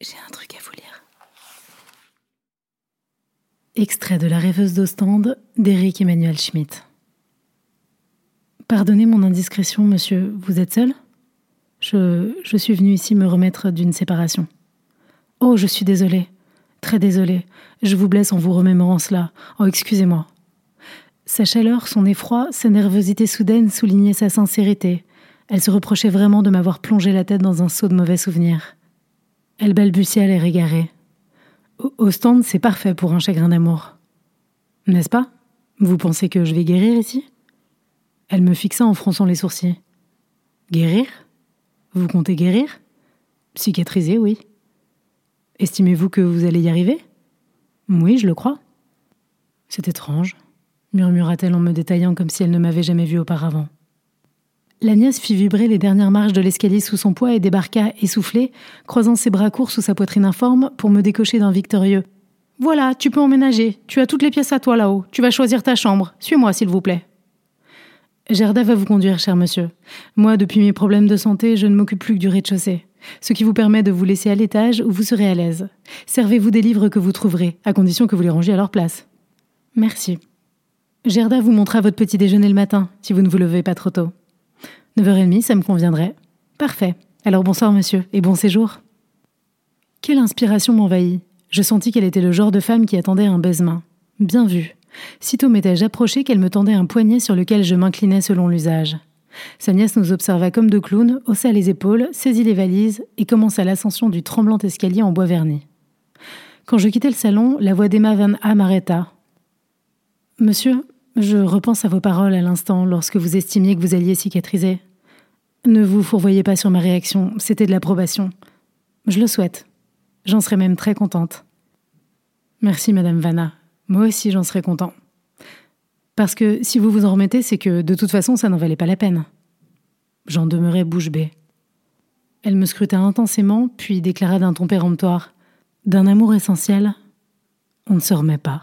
J'ai un truc à vous lire. Extrait de La rêveuse d'Ostende d'Éric Emmanuel Schmitt. Pardonnez mon indiscrétion, monsieur, vous êtes seul? Je, je suis venu ici me remettre d'une séparation. Oh, je suis désolée, très désolée. Je vous blesse en vous remémorant cela. Oh, excusez-moi. Sa chaleur, son effroi, sa nervosité soudaine soulignaient sa sincérité. Elle se reprochait vraiment de m'avoir plongé la tête dans un seau de mauvais souvenirs. Elle balbutia l'air égaré. Au stand, c'est parfait pour un chagrin d'amour. N'est-ce pas? Vous pensez que je vais guérir ici? Elle me fixa en fronçant les sourcils. Guérir? Vous comptez guérir? Cicatriser, oui. Estimez-vous que vous allez y arriver? Oui, je le crois. C'est étrange, murmura-t-elle en me détaillant comme si elle ne m'avait jamais vue auparavant. La nièce fit vibrer les dernières marches de l'escalier sous son poids et débarqua, essoufflée, croisant ses bras courts sous sa poitrine informe pour me décocher d'un victorieux. Voilà, tu peux emménager. Tu as toutes les pièces à toi là-haut. Tu vas choisir ta chambre. Suis-moi, s'il vous plaît. Gerda va vous conduire, cher monsieur. Moi, depuis mes problèmes de santé, je ne m'occupe plus que du rez-de-chaussée. Ce qui vous permet de vous laisser à l'étage où vous serez à l'aise. Servez-vous des livres que vous trouverez, à condition que vous les rangiez à leur place. Merci. Gerda vous montrera votre petit déjeuner le matin, si vous ne vous levez pas trop tôt. 9h30, ça me conviendrait. Parfait. Alors bonsoir monsieur, et bon séjour. Quelle inspiration m'envahit. Je sentis qu'elle était le genre de femme qui attendait un baisement. Bien vu. Sitôt m'étais-je approché qu'elle me tendait un poignet sur lequel je m'inclinais selon l'usage. Sa nièce nous observa comme deux clowns, haussa les épaules, saisit les valises et commença l'ascension du tremblant escalier en bois verni. Quand je quittai le salon, la voix d'Emma Van A m'arrêta. Monsieur, je repense à vos paroles à l'instant lorsque vous estimiez que vous alliez cicatriser. Ne vous fourvoyez pas sur ma réaction, c'était de l'approbation. Je le souhaite. J'en serais même très contente. Merci, Madame Vanna. Moi aussi, j'en serais content. Parce que si vous vous en remettez, c'est que de toute façon, ça n'en valait pas la peine. J'en demeurais bouche bée. Elle me scruta intensément, puis déclara d'un ton péremptoire D'un amour essentiel, on ne se remet pas.